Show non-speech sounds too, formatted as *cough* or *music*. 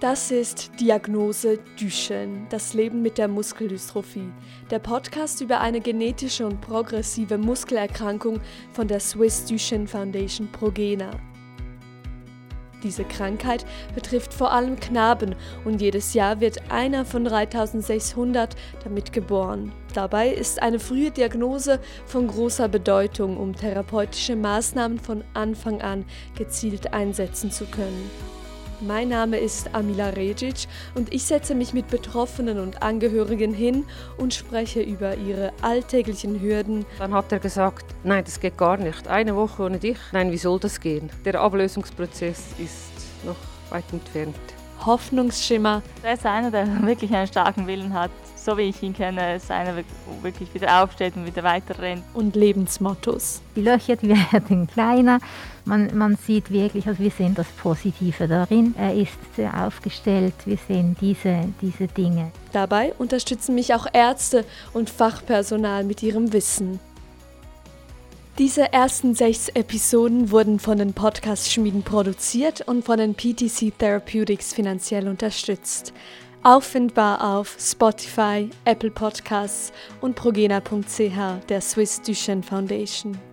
Das ist Diagnose Duchenne, das Leben mit der Muskeldystrophie, der Podcast über eine genetische und progressive Muskelerkrankung von der Swiss Duchenne Foundation Progena. Diese Krankheit betrifft vor allem Knaben und jedes Jahr wird einer von 3600 damit geboren. Dabei ist eine frühe Diagnose von großer Bedeutung, um therapeutische Maßnahmen von Anfang an gezielt einsetzen zu können. Mein Name ist Amila Regic und ich setze mich mit Betroffenen und Angehörigen hin und spreche über ihre alltäglichen Hürden. Dann hat er gesagt, nein, das geht gar nicht. Eine Woche ohne dich? Nein, wie soll das gehen? Der Ablösungsprozess ist noch weit entfernt. Hoffnungsschimmer. Er ist einer, der *laughs* wirklich einen starken Willen hat. So wie ich ihn kenne, ist einer, der wirklich wieder aufsteht und wieder weiter rennt. Und Lebensmottos. Die Löcher die *laughs* werden kleiner. Man, man sieht wirklich, also wir sehen das Positive darin. Er ist sehr aufgestellt. Wir sehen diese, diese Dinge. Dabei unterstützen mich auch Ärzte und Fachpersonal mit ihrem Wissen. Diese ersten sechs Episoden wurden von den Podcast-Schmieden produziert und von den PTC Therapeutics finanziell unterstützt. Auffindbar auf Spotify, Apple Podcasts und progena.ch der Swiss Duchenne Foundation.